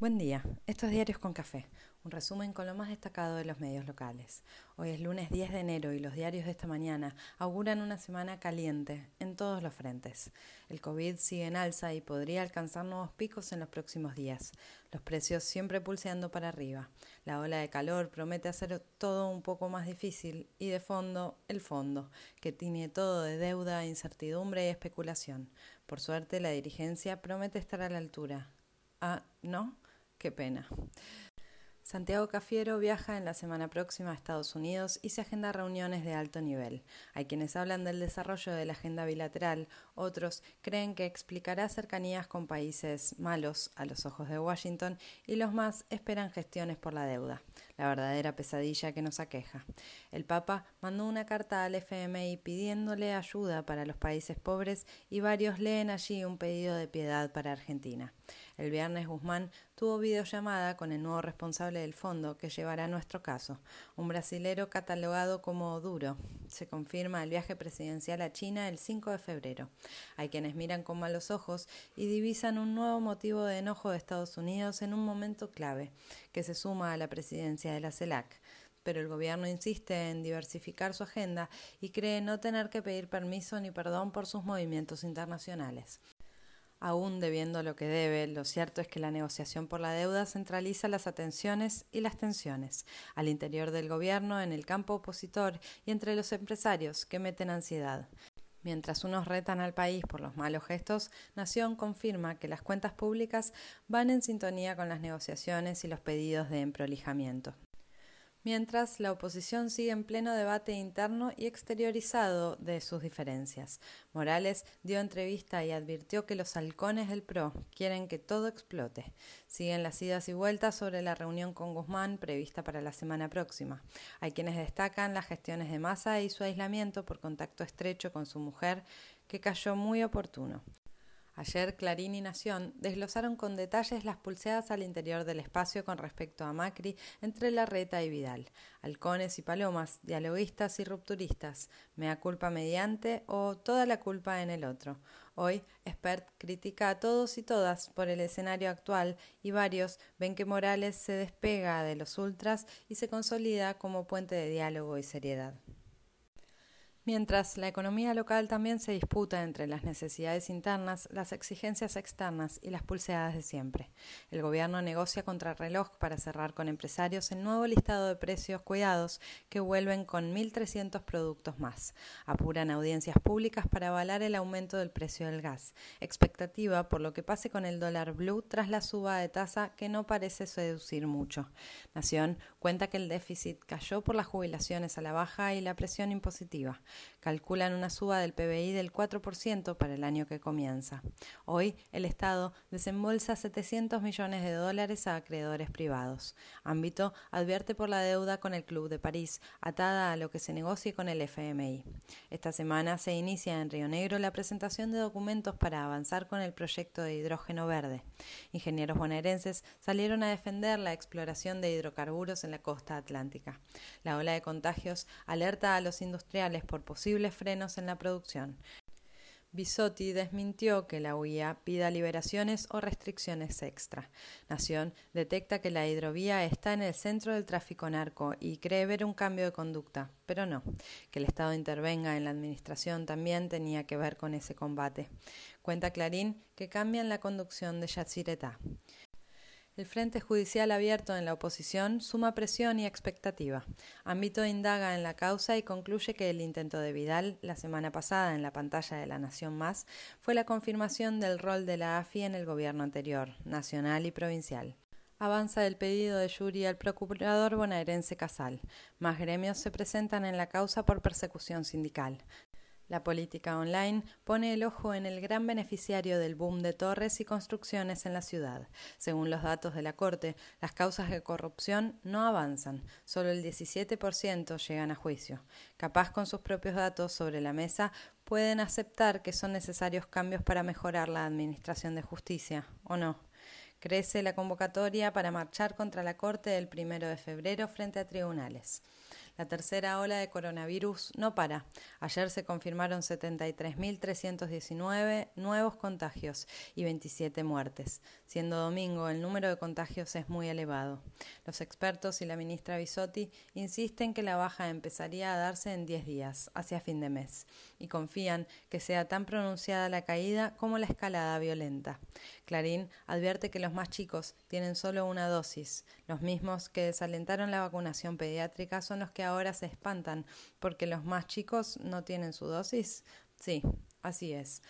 Buen día, estos diarios con café, un resumen con lo más destacado de los medios locales. Hoy es lunes 10 de enero y los diarios de esta mañana auguran una semana caliente en todos los frentes. El COVID sigue en alza y podría alcanzar nuevos picos en los próximos días, los precios siempre pulseando para arriba. La ola de calor promete hacer todo un poco más difícil y de fondo el fondo, que tiene todo de deuda, incertidumbre y especulación. Por suerte la dirigencia promete estar a la altura. Ah, ¿no? Qué pena. Santiago Cafiero viaja en la semana próxima a Estados Unidos y se agenda reuniones de alto nivel. Hay quienes hablan del desarrollo de la agenda bilateral, otros creen que explicará cercanías con países malos a los ojos de Washington y los más esperan gestiones por la deuda, la verdadera pesadilla que nos aqueja. El Papa mandó una carta al FMI pidiéndole ayuda para los países pobres y varios leen allí un pedido de piedad para Argentina. El viernes Guzmán tuvo videollamada con el nuevo responsable del fondo que llevará nuestro caso, un brasilero catalogado como duro. Se confirma el viaje presidencial a China el 5 de febrero. Hay quienes miran con malos ojos y divisan un nuevo motivo de enojo de Estados Unidos en un momento clave, que se suma a la presidencia de la CELAC pero el gobierno insiste en diversificar su agenda y cree no tener que pedir permiso ni perdón por sus movimientos internacionales. Aún debiendo lo que debe, lo cierto es que la negociación por la deuda centraliza las atenciones y las tensiones al interior del gobierno, en el campo opositor y entre los empresarios que meten ansiedad. Mientras unos retan al país por los malos gestos, Nación confirma que las cuentas públicas van en sintonía con las negociaciones y los pedidos de emprolijamiento mientras la oposición sigue en pleno debate interno y exteriorizado de sus diferencias. Morales dio entrevista y advirtió que los halcones del PRO quieren que todo explote. Siguen las idas y vueltas sobre la reunión con Guzmán prevista para la semana próxima. Hay quienes destacan las gestiones de masa y su aislamiento por contacto estrecho con su mujer, que cayó muy oportuno. Ayer Clarín y Nación desglosaron con detalles las pulseadas al interior del espacio con respecto a Macri entre Larreta y Vidal, halcones y palomas, dialoguistas y rupturistas, mea culpa mediante o toda la culpa en el otro. Hoy, Expert critica a todos y todas por el escenario actual y varios ven que Morales se despega de los ultras y se consolida como puente de diálogo y seriedad. Mientras la economía local también se disputa entre las necesidades internas, las exigencias externas y las pulseadas de siempre. El gobierno negocia contrarreloj para cerrar con empresarios el nuevo listado de precios cuidados que vuelven con 1.300 productos más. Apuran audiencias públicas para avalar el aumento del precio del gas. Expectativa por lo que pase con el dólar blue tras la suba de tasa que no parece seducir mucho. Nación cuenta que el déficit cayó por las jubilaciones a la baja y la presión impositiva calculan una suba del PBI del 4% para el año que comienza. Hoy el Estado desembolsa 700 millones de dólares a acreedores privados. Ámbito advierte por la deuda con el Club de París, atada a lo que se negocie con el FMI. Esta semana se inicia en Río Negro la presentación de documentos para avanzar con el proyecto de hidrógeno verde. Ingenieros bonaerenses salieron a defender la exploración de hidrocarburos en la costa atlántica. La ola de contagios alerta a los industriales por posibles frenos en la producción. Bisotti desmintió que la UIA pida liberaciones o restricciones extra. Nación detecta que la hidrovía está en el centro del tráfico narco y cree ver un cambio de conducta, pero no. Que el Estado intervenga en la administración también tenía que ver con ese combate. Cuenta Clarín que cambian la conducción de Yacyretá. El Frente Judicial abierto en la oposición suma presión y expectativa. Ámbito indaga en la causa y concluye que el intento de Vidal, la semana pasada en la pantalla de La Nación Más, fue la confirmación del rol de la AFI en el gobierno anterior, nacional y provincial. Avanza el pedido de Yuri al procurador bonaerense Casal. Más gremios se presentan en la causa por persecución sindical. La política online pone el ojo en el gran beneficiario del boom de torres y construcciones en la ciudad. Según los datos de la Corte, las causas de corrupción no avanzan, solo el 17% llegan a juicio. Capaz con sus propios datos sobre la mesa, pueden aceptar que son necesarios cambios para mejorar la administración de justicia, ¿o no? Crece la convocatoria para marchar contra la Corte el primero de febrero frente a tribunales. La tercera ola de coronavirus no para. Ayer se confirmaron 73.319 nuevos contagios y 27 muertes. Siendo domingo, el número de contagios es muy elevado. Los expertos y la ministra Bisotti insisten que la baja empezaría a darse en 10 días, hacia fin de mes, y confían que sea tan pronunciada la caída como la escalada violenta. Clarín advierte que los más chicos tienen solo una dosis. Los mismos que desalentaron la vacunación pediátrica son los que ahora se espantan porque los más chicos no tienen su dosis. Sí, así es.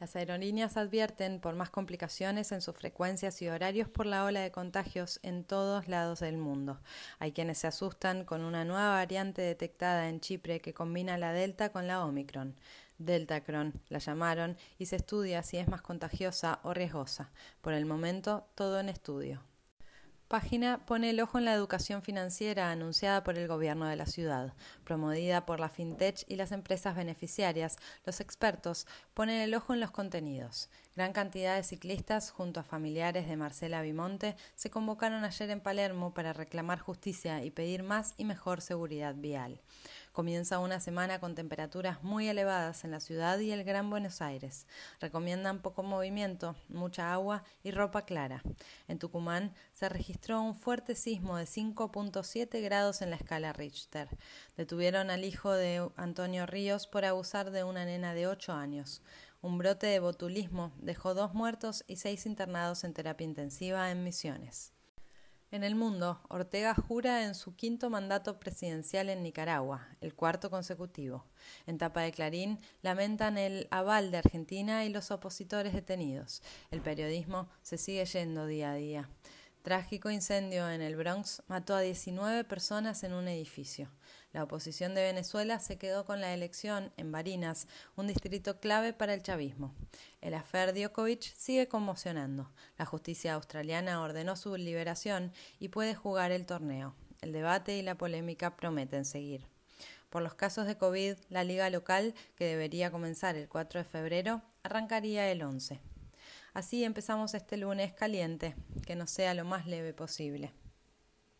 Las aerolíneas advierten por más complicaciones en sus frecuencias y horarios por la ola de contagios en todos lados del mundo. Hay quienes se asustan con una nueva variante detectada en Chipre que combina la Delta con la Omicron. Deltacron la llamaron y se estudia si es más contagiosa o riesgosa. Por el momento, todo en estudio. Página pone el ojo en la educación financiera anunciada por el gobierno de la ciudad. Promovida por la FinTech y las empresas beneficiarias, los expertos ponen el ojo en los contenidos. Gran cantidad de ciclistas, junto a familiares de Marcela Bimonte, se convocaron ayer en Palermo para reclamar justicia y pedir más y mejor seguridad vial. Comienza una semana con temperaturas muy elevadas en la ciudad y el Gran Buenos Aires. Recomiendan poco movimiento, mucha agua y ropa clara. En Tucumán se registró un fuerte sismo de 5.7 grados en la escala Richter. Detuvieron al hijo de Antonio Ríos por abusar de una nena de 8 años. Un brote de botulismo dejó dos muertos y seis internados en terapia intensiva en Misiones. En el mundo, Ortega jura en su quinto mandato presidencial en Nicaragua, el cuarto consecutivo. En tapa de Clarín lamentan el aval de Argentina y los opositores detenidos. El periodismo se sigue yendo día a día. Trágico incendio en el Bronx mató a 19 personas en un edificio. La oposición de Venezuela se quedó con la elección en Barinas, un distrito clave para el chavismo. El afer Djokovic sigue conmocionando. La justicia australiana ordenó su liberación y puede jugar el torneo. El debate y la polémica prometen seguir. Por los casos de COVID, la liga local, que debería comenzar el 4 de febrero, arrancaría el 11. Así empezamos este lunes caliente, que no sea lo más leve posible.